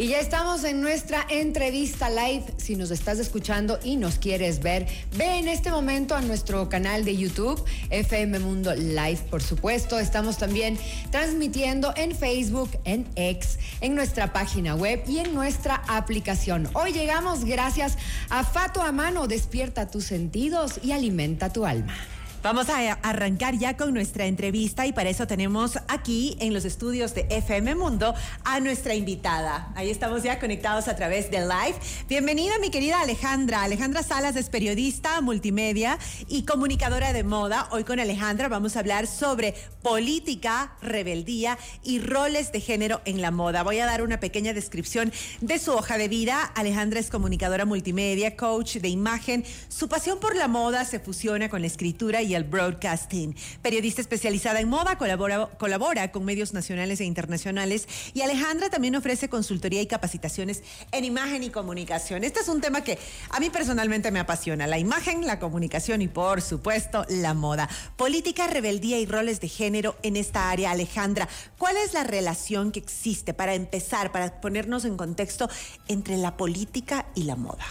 Y ya estamos en nuestra entrevista live. Si nos estás escuchando y nos quieres ver, ve en este momento a nuestro canal de YouTube, FM Mundo Live, por supuesto. Estamos también transmitiendo en Facebook, en X, en nuestra página web y en nuestra aplicación. Hoy llegamos gracias a Fato a Mano. Despierta tus sentidos y alimenta tu alma. Vamos a arrancar ya con nuestra entrevista y para eso tenemos aquí en los estudios de FM Mundo a nuestra invitada. Ahí estamos ya conectados a través de live. Bienvenida mi querida Alejandra. Alejandra Salas es periodista, multimedia y comunicadora de moda. Hoy con Alejandra vamos a hablar sobre política, rebeldía y roles de género en la moda. Voy a dar una pequeña descripción de su hoja de vida. Alejandra es comunicadora multimedia, coach de imagen. Su pasión por la moda se fusiona con la escritura y y el broadcasting. Periodista especializada en moda, colabora, colabora con medios nacionales e internacionales y Alejandra también ofrece consultoría y capacitaciones en imagen y comunicación. Este es un tema que a mí personalmente me apasiona, la imagen, la comunicación y por supuesto la moda. Política, rebeldía y roles de género en esta área. Alejandra, ¿cuál es la relación que existe para empezar, para ponernos en contexto entre la política y la moda?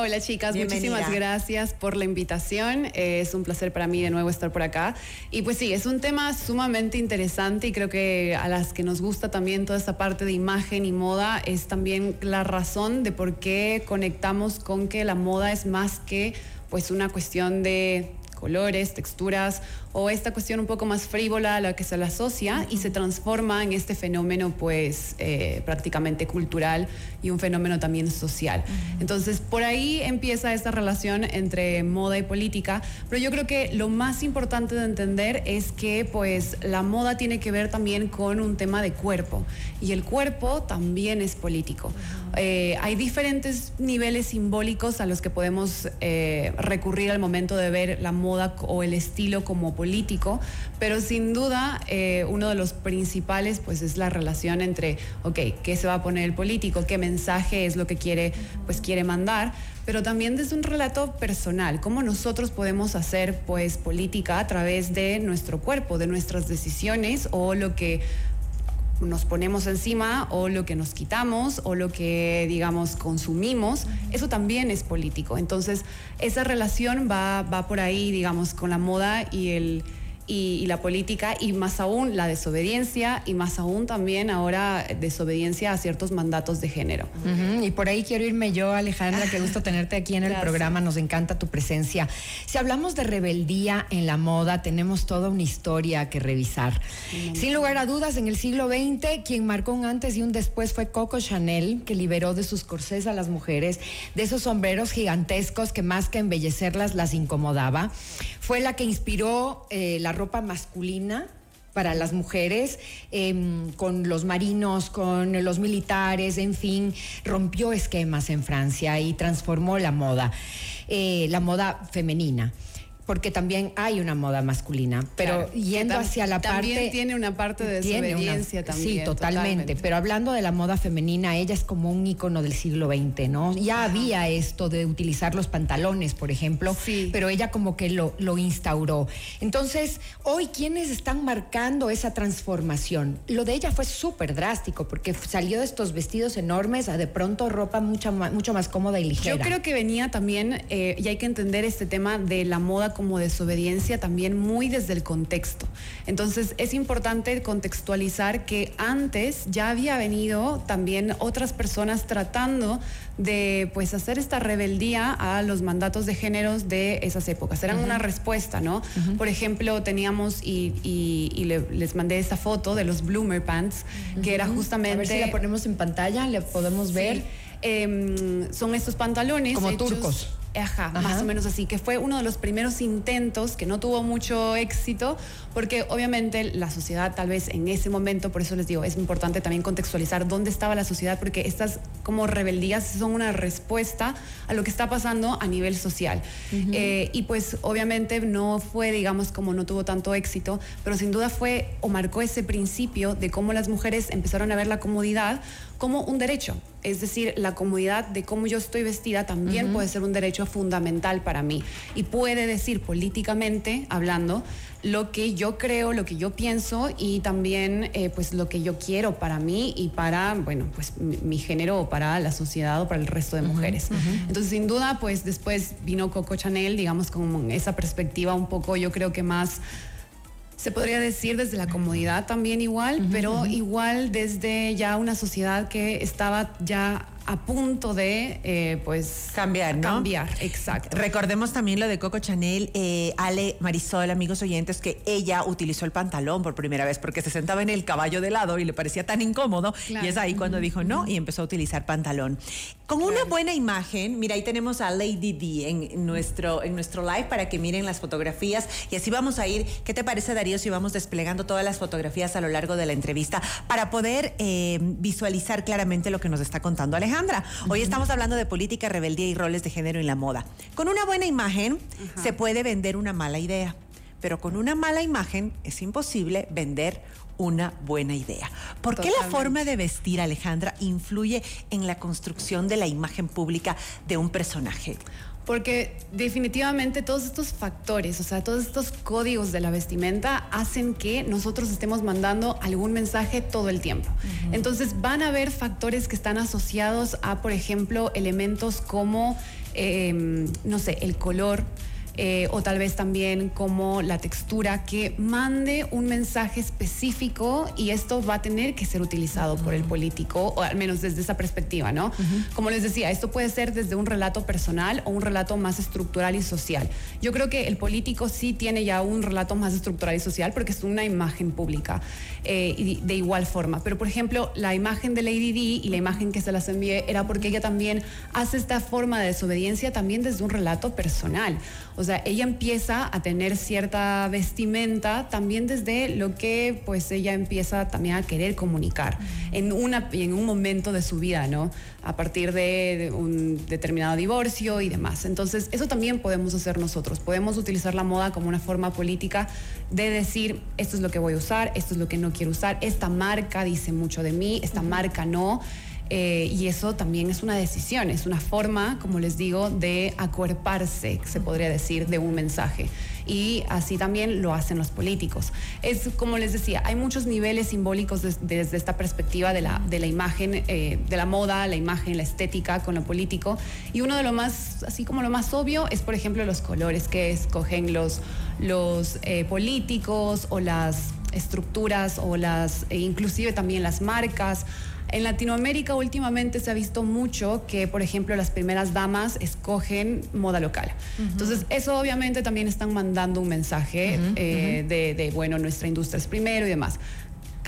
Hola chicas, muchísimas gracias por la invitación. es un placer para mí de nuevo estar por acá. Y pues sí, es un tema sumamente interesante y creo que a las que nos gusta también toda esta parte de imagen y moda es también la razón de por qué conectamos con que la moda es más que pues una cuestión de colores, texturas o esta cuestión un poco más frívola a la que se le asocia y se transforma en este fenómeno pues eh, prácticamente cultural y un fenómeno también social. Entonces por ahí empieza esta relación entre moda y política, pero yo creo que lo más importante de entender es que pues la moda tiene que ver también con un tema de cuerpo y el cuerpo también es político. Eh, hay diferentes niveles simbólicos a los que podemos eh, recurrir al momento de ver la moda o el estilo como político, pero sin duda eh, uno de los principales pues es la relación entre, ok, ¿qué se va a poner el político? ¿Qué mensaje es lo que quiere, pues, quiere mandar? pero también desde un relato personal, cómo nosotros podemos hacer pues política a través de nuestro cuerpo, de nuestras decisiones o lo que nos ponemos encima o lo que nos quitamos o lo que, digamos, consumimos, eso también es político. Entonces, esa relación va, va por ahí, digamos, con la moda y el y, la política y más aún la desobediencia y más aún también ahora desobediencia a ciertos mandatos de género. Y por ahí quiero irme yo, Alejandra, qué gusto tenerte aquí en el programa, nos encanta tu presencia. Si hablamos de rebeldía en la moda, tenemos toda una historia que revisar. Sin lugar a dudas, en el siglo XX, quien marcó un antes y un después fue Coco Chanel, que liberó de sus corsés a las mujeres, de esos sombreros gigantescos que más que embellecerlas las incomodaba. Fue la que inspiró eh, la ropa masculina para las mujeres, em, con los marinos, con los militares, en fin, rompió esquemas en Francia y transformó la moda, eh, la moda femenina porque también hay una moda masculina, pero yendo hacia la parte... También tiene una parte de desobediencia también. Sí, totalmente, pero hablando de la moda femenina, ella es como un icono del siglo XX, ¿no? Ya había esto de utilizar los pantalones, por ejemplo, pero ella como que lo, lo instauró. Entonces, hoy, ¿quiénes están marcando esa transformación? Lo de ella fue súper drástico, porque salió de estos vestidos enormes a de pronto ropa mucho más, mucho más cómoda y ligera. Yo creo que venía también, eh, y hay que entender este tema de la moda como desobediencia también muy desde el contexto. Entonces es importante contextualizar que antes ya había venido también otras personas tratando de pues hacer esta rebeldía a los mandatos de géneros de esas épocas. Eran una respuesta, ¿no? Por ejemplo, teníamos y, les mandé esta foto de los bloomer pants, que era justamente... A ver si la ponemos en pantalla, le podemos ver. Em, son estos pantalones. Como turcos Ajá, más o menos así, que fue uno de los primeros intentos que no tuvo mucho éxito, porque obviamente la sociedad tal vez en ese momento, por eso les digo, es importante también contextualizar dónde estaba la sociedad, porque estas como rebeldías son una respuesta a lo que está pasando a nivel social. Eh, y pues obviamente no fue, digamos, como no tuvo tanto éxito, pero sin duda fue o marcó ese principio de cómo las mujeres empezaron a ver la comodidad como un derecho. Es decir, la comodidad de cómo yo estoy vestida también puede ser un derecho fundamental para mí. Y puede decir políticamente, hablando, lo que yo creo, lo que yo pienso y también eh, pues lo que yo quiero para mí y para, bueno, pues mi, género o para la sociedad o para el resto de mujeres. Entonces, sin duda, pues después vino Coco Chanel, digamos, con esa perspectiva un poco, yo creo que más se podría decir desde la comodidad también igual, pero igual desde ya una sociedad que estaba ya a punto de, eh, pues... Cambiar, ¿no? Cambiar, exacto. Recordemos también lo de Coco Chanel, eh, Ale Marisol, amigos oyentes, que ella utilizó el pantalón por primera vez porque se sentaba en el caballo de lado y le parecía tan incómodo. Y es ahí cuando dijo no y empezó a utilizar pantalón. Con una buena imagen, mira, ahí tenemos a Lady D en nuestro, en nuestro live para que miren las fotografías y así vamos a ir. ¿Qué te parece, Darío, si vamos desplegando todas las fotografías a lo largo de la entrevista para poder eh, visualizar claramente lo que nos está contando Alejandro? Hoy estamos hablando de política, rebeldía y roles de género en la moda. Con una buena imagen se puede vender una mala idea, pero con una mala imagen es imposible vender una buena idea. ¿Por qué la forma de vestir, Alejandra, influye en la construcción de la imagen pública de un personaje? Porque definitivamente todos estos factores, o sea, todos estos códigos de la vestimenta hacen que nosotros estemos mandando algún mensaje todo el tiempo. Entonces van a haber factores que están asociados a, por ejemplo, elementos como, em, no sé, el color, eh, o tal vez también como la textura que mande un mensaje específico y esto va a tener que ser utilizado por el político, o al menos desde esa perspectiva, ¿no? Como les decía, esto puede ser desde un relato personal o un relato más estructural y social. Yo creo que el político sí tiene ya un relato más estructural y social porque es una imagen pública eh, y de igual forma. Pero, por ejemplo, la imagen de Lady D y la imagen que se las envié era porque ella también hace esta forma de desobediencia también desde un relato personal. O sea, ella empieza a tener cierta vestimenta también desde lo que pues ella empieza también a querer comunicar en, una, en un momento de su vida, ¿no? A partir de un determinado divorcio y demás. Entonces, eso también podemos hacer nosotros. Podemos utilizar la moda como una forma política de decir, esto es lo que voy a usar, esto es lo que no quiero usar, esta marca dice mucho de mí, esta marca no. Eh, y eso también es una decisión, es una forma, como les digo, de acuerparse, se podría decir, de un mensaje. Y así también lo hacen los políticos. Es como les decía, hay muchos niveles simbólicos desde esta perspectiva de la, de la imagen, eh, de la moda, la imagen, la estética con lo político. Y uno de lo más, así como lo más obvio, es por ejemplo los colores que escogen los, los eh, políticos o las estructuras o las, e inclusive también las marcas. En Latinoamérica últimamente se ha visto mucho que, por ejemplo, las primeras damas escogen moda local. Entonces, eso obviamente también están mandando un mensaje eh, de, de, bueno, nuestra industria es primero y demás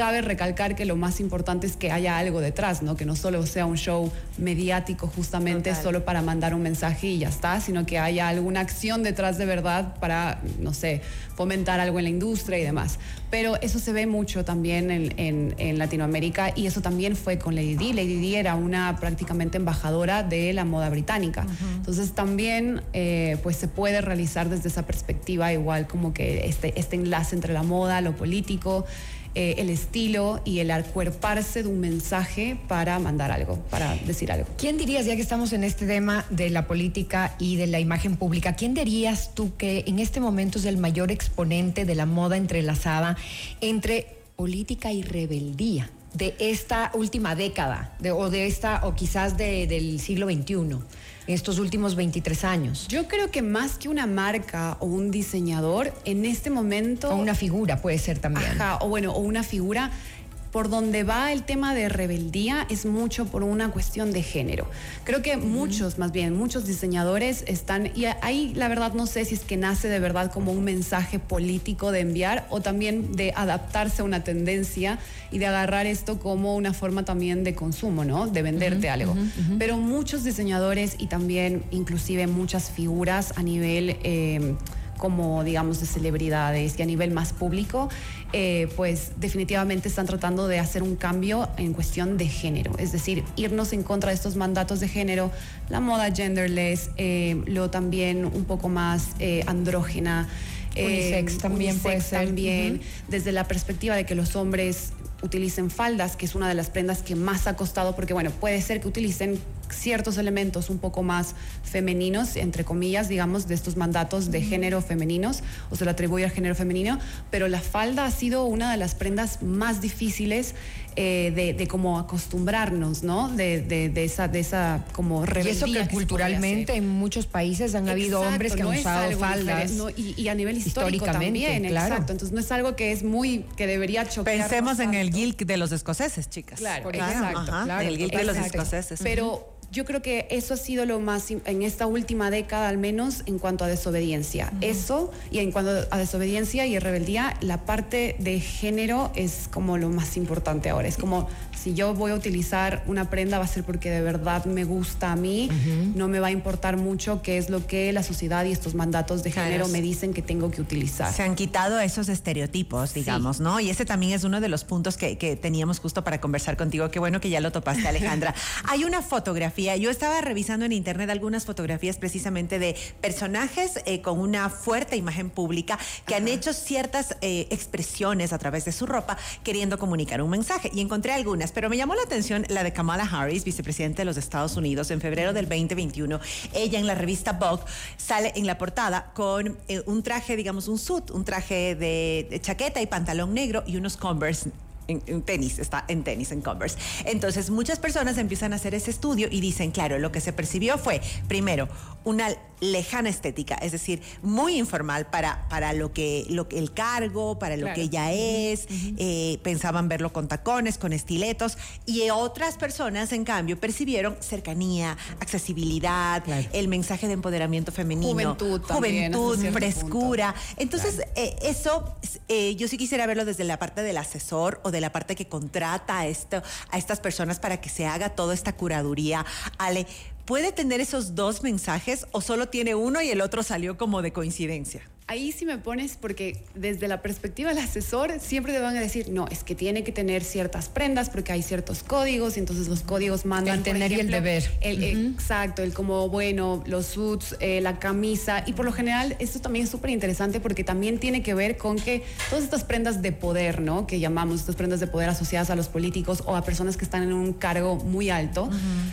cabe recalcar que lo más importante es que haya algo detrás, ¿no? Que no solo sea un show mediático justamente solo para mandar un mensaje y ya está, sino que haya alguna acción detrás de verdad para, no sé, fomentar algo en la industria y demás. Pero eso se ve mucho también en, Latinoamérica y eso también fue con Lady Di. Lady Di era una prácticamente embajadora de la moda británica. Entonces también eh, pues se puede realizar desde esa perspectiva igual como que este, este enlace entre la moda, lo político. Eh, el estilo y el acuerparse de un mensaje para mandar algo, para decir algo. ¿Quién dirías, ya que estamos en este tema de la política y de la imagen pública, quién dirías tú que en este momento es el mayor exponente de la moda entrelazada entre política y rebeldía? de esta última década o de esta o quizás del siglo XXI? Estos últimos 23 años? Yo creo que más que una marca o un diseñador, en este momento... O una figura puede ser también. Ajá, o bueno, o una figura por donde va el tema de rebeldía es mucho por una cuestión de género. Creo que muchos, más bien, muchos diseñadores están, y ahí la verdad no sé si es que nace de verdad como un mensaje político de enviar o también de adaptarse a una tendencia y de agarrar esto como una forma también de consumo, ¿no? De venderte algo. Pero muchos diseñadores y también inclusive muchas figuras a nivel... Eh, como digamos de celebridades y a nivel más público, eh, pues definitivamente están tratando de hacer un cambio en cuestión de género, es decir, irnos en contra de estos mandatos de género, la moda genderless, eh, lo también un poco más eh, andrógena. Unisex también puede ser. También, desde la perspectiva de que los hombres utilicen faldas, que es una de las prendas que más ha costado, porque bueno, puede ser que utilicen ciertos elementos un poco más femeninos, entre comillas, digamos, de estos mandatos de género femeninos, o se lo atribuye al género femenino, pero la falda ha sido una de las prendas más difíciles eh, de, de, como acostumbrarnos, ¿no? De, de, esa, de esa como rebeldía. Y eso que, culturalmente en muchos países han habido hombres que han usado faldas. y, a nivel histórico también, claro. exacto. Entonces no es algo que es muy, que debería chocar. Pensemos en el guild de los escoceses, chicas. Claro, exacto. claro, el guild de los escoceses. Pero yo creo que eso ha sido lo más, en esta última década al menos, en cuanto a desobediencia. Eso, y en cuanto a desobediencia y rebeldía, la parte de género es como lo más importante ahora. Es como si yo voy a utilizar una prenda va a ser porque de verdad me gusta a mí, no me va a importar mucho qué es lo que la sociedad y estos mandatos de género me dicen que tengo que utilizar. Se han quitado esos estereotipos, digamos, ¿no? Y ese también es uno de los puntos que, que teníamos justo para conversar contigo. Qué bueno que ya lo topaste, Alejandra. Hay una fotografía, yo estaba revisando en internet algunas fotografías precisamente de personajes eh, con una fuerte imagen pública que han hecho ciertas eh, expresiones a través de su ropa queriendo comunicar un mensaje. Y encontré algunas pero me llamó la atención la de Kamala Harris, vicepresidente de los Estados Unidos, en febrero del 2021. Ella en la revista Vogue sale en la portada con eh, un traje, digamos, un suit, un traje de chaqueta y pantalón negro y unos Converse en, tenis, está en tenis, en Converse. Entonces, muchas personas empiezan a hacer ese estudio y dicen, claro, lo que se percibió fue, primero, una lejana estética, es decir, muy informal para, para lo que, lo, el cargo, para lo que ella es, eh, pensaban verlo con tacones, con estiletos, y otras personas, en cambio, percibieron cercanía, accesibilidad, el mensaje de empoderamiento femenino, juventud, juventud frescura. Entonces, eh, eso eh, yo sí quisiera verlo desde la parte del asesor o de la parte que contrata a, esto, a estas personas para que se haga toda esta curaduría. Ale, ¿puede tener esos dos mensajes o solo tiene uno y el otro salió como de coincidencia? Ahí sí me pones porque desde la perspectiva del asesor siempre te van a decir, no, es que tiene que tener ciertas prendas porque hay ciertos códigos y entonces los códigos mandan... El tener y el deber. El, Exacto, el como, bueno, los suits, eh, la camisa y por lo general esto también es súper interesante porque también tiene que ver con que todas estas prendas de poder, ¿no? Que llamamos estas prendas de poder asociadas a los políticos o a personas que están en un cargo muy alto,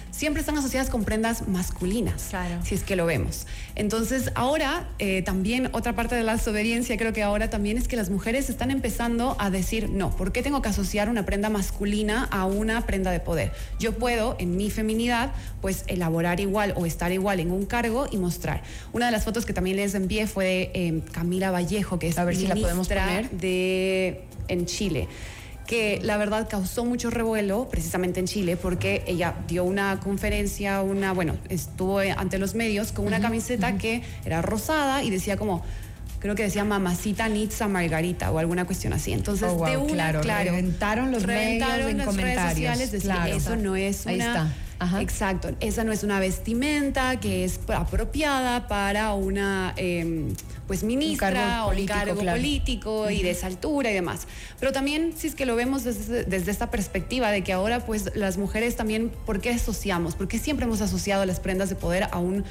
siempre están asociadas con prendas masculinas, claro. si es que lo vemos. Entonces ahora eh, también otra parte de la desobediencia creo que ahora también es que las mujeres están empezando a decir, no, ¿por qué tengo que asociar una prenda masculina a una prenda de poder? Yo puedo, en mi feminidad, pues elaborar igual o estar igual en un cargo y mostrar. Una de las fotos que también les envié fue de eh, Camila Vallejo, que es a ver si la podemos poner de en Chile que la verdad causó mucho revuelo precisamente en Chile porque ella dio una conferencia, una, bueno, estuvo ante los medios con una camiseta que era rosada y decía como creo que decía mamacita Nitza Margarita o alguna cuestión así. Entonces, oh, de una, claro, reventaron los medios en comentarios. Redes sociales, eso no es una... Ahí está. Exacto, esa no es una vestimenta que es apropiada para una em, pues ministra o un cargo político y de esa altura y demás. Pero también si es que lo vemos desde, desde, esta perspectiva de que ahora pues las mujeres también, ¿por qué asociamos? ¿Por qué siempre hemos asociado las prendas de poder a un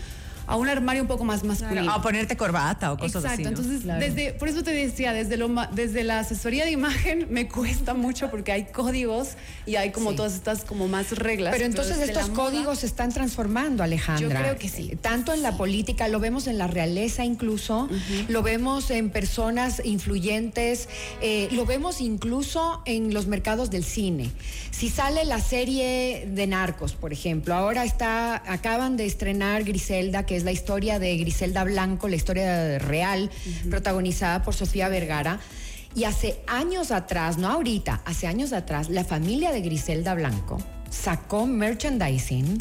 a un armario un poco más masculino. a ponerte corbata o cosas así. Exacto, entonces desde, por eso te decía, desde, lo, desde la asesoría de imagen me cuesta mucho porque hay códigos y hay como todas estas como más reglas. Pero entonces estos códigos se están transformando, Alejandra. Yo creo que sí. Tanto en la política, lo vemos en la realeza incluso, lo vemos en personas influyentes, eh, lo vemos incluso en los mercados del cine. Si sale la serie de Narcos, por ejemplo, ahora está, acaban de estrenar Griselda, que es la historia de Griselda Blanco, la historia real, protagonizada por Sofía Vergara. Y hace años atrás, no ahorita, hace años atrás, la familia de Griselda Blanco sacó merchandising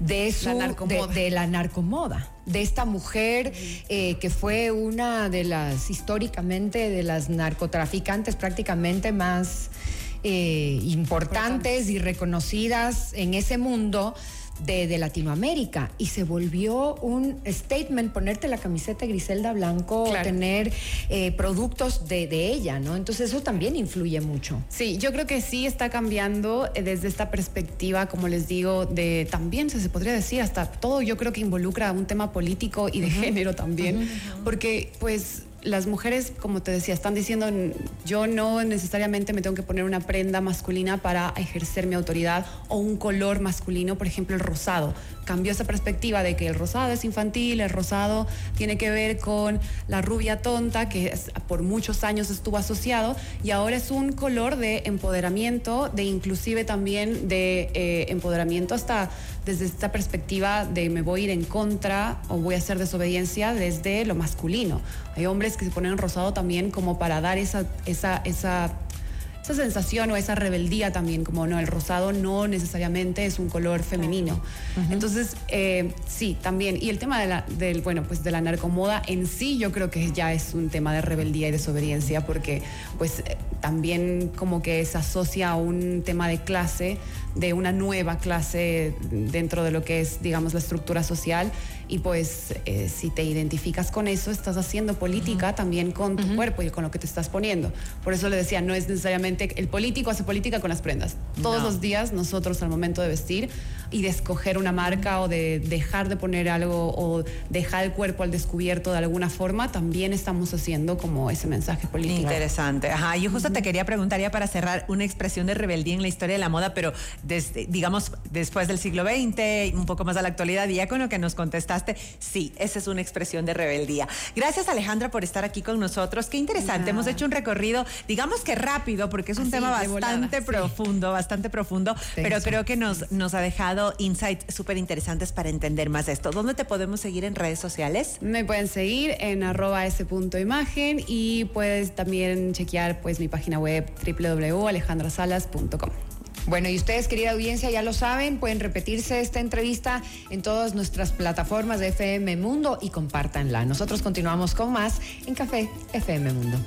de, su, de, la narcomoda, de esta mujer eh, que fue una de las, históricamente, de las narcotraficantes prácticamente más eh, importantes. y reconocidas en ese mundo de, Latinoamérica. Y se volvió un statement ponerte la camiseta Griselda Blanco, tener eh, productos de, ella, ¿no? Entonces eso también influye mucho. Sí, yo creo que sí está cambiando eh, desde esta perspectiva, como les digo, de también se, podría decir hasta todo yo creo que involucra un tema político y de género también, porque pues las mujeres, como te decía, están diciendo, yo no necesariamente me tengo que poner una prenda masculina para ejercer mi autoridad o un color masculino, por ejemplo, el rosado. Cambió esa perspectiva de que el rosado es infantil, el rosado tiene que ver con la rubia tonta, que por muchos años estuvo asociado, y ahora es un color de empoderamiento, de inclusive también de eh, empoderamiento hasta desde esta perspectiva de me voy a ir en contra o voy a hacer desobediencia desde lo masculino. Hay hombres que se ponen rosado también como para dar esa, esa, esa esa sensación o esa rebeldía también, como no, el rosado no necesariamente es un color femenino. Entonces, eh, sí, también. Y el tema de la, del, bueno, pues de la narcomoda en sí, yo creo que ya es un tema de rebeldía y desobediencia, porque pues eh, también como que se asocia a un tema de clase, de una nueva clase dentro de lo que es, digamos, la estructura social y pues eh, si te identificas con eso, estás haciendo política también con tu cuerpo y con lo que te estás poniendo. Por eso le decía, no es necesariamente el político hace política con las prendas. Todos los días nosotros al momento de vestir y de escoger una marca o de dejar de poner algo o dejar el cuerpo al descubierto de alguna forma, también estamos haciendo como ese mensaje político. Interesante. Ajá, yo justo te quería preguntar ya para cerrar una expresión de rebeldía en la historia de la moda, pero desde, digamos después del siglo XX, un poco más a la actualidad, y ya con lo que nos sí, esa es una expresión de rebeldía. Gracias Alejandra por estar aquí con nosotros. Qué interesante. Hemos hecho un recorrido, digamos que rápido, porque es un tema bastante profundo, bastante profundo, pero creo que nos, nos ha dejado insights súper interesantes para entender más esto. ¿Dónde te podemos seguir en redes sociales? Me pueden seguir en arroba ese punto imagen y puedes también chequear pues mi página web www.alejandrasalas.com. Bueno, y ustedes, querida audiencia, ya lo saben, pueden repetirse esta entrevista en todas nuestras plataformas de FM Mundo y compártanla. Nosotros continuamos con más en Café FM Mundo.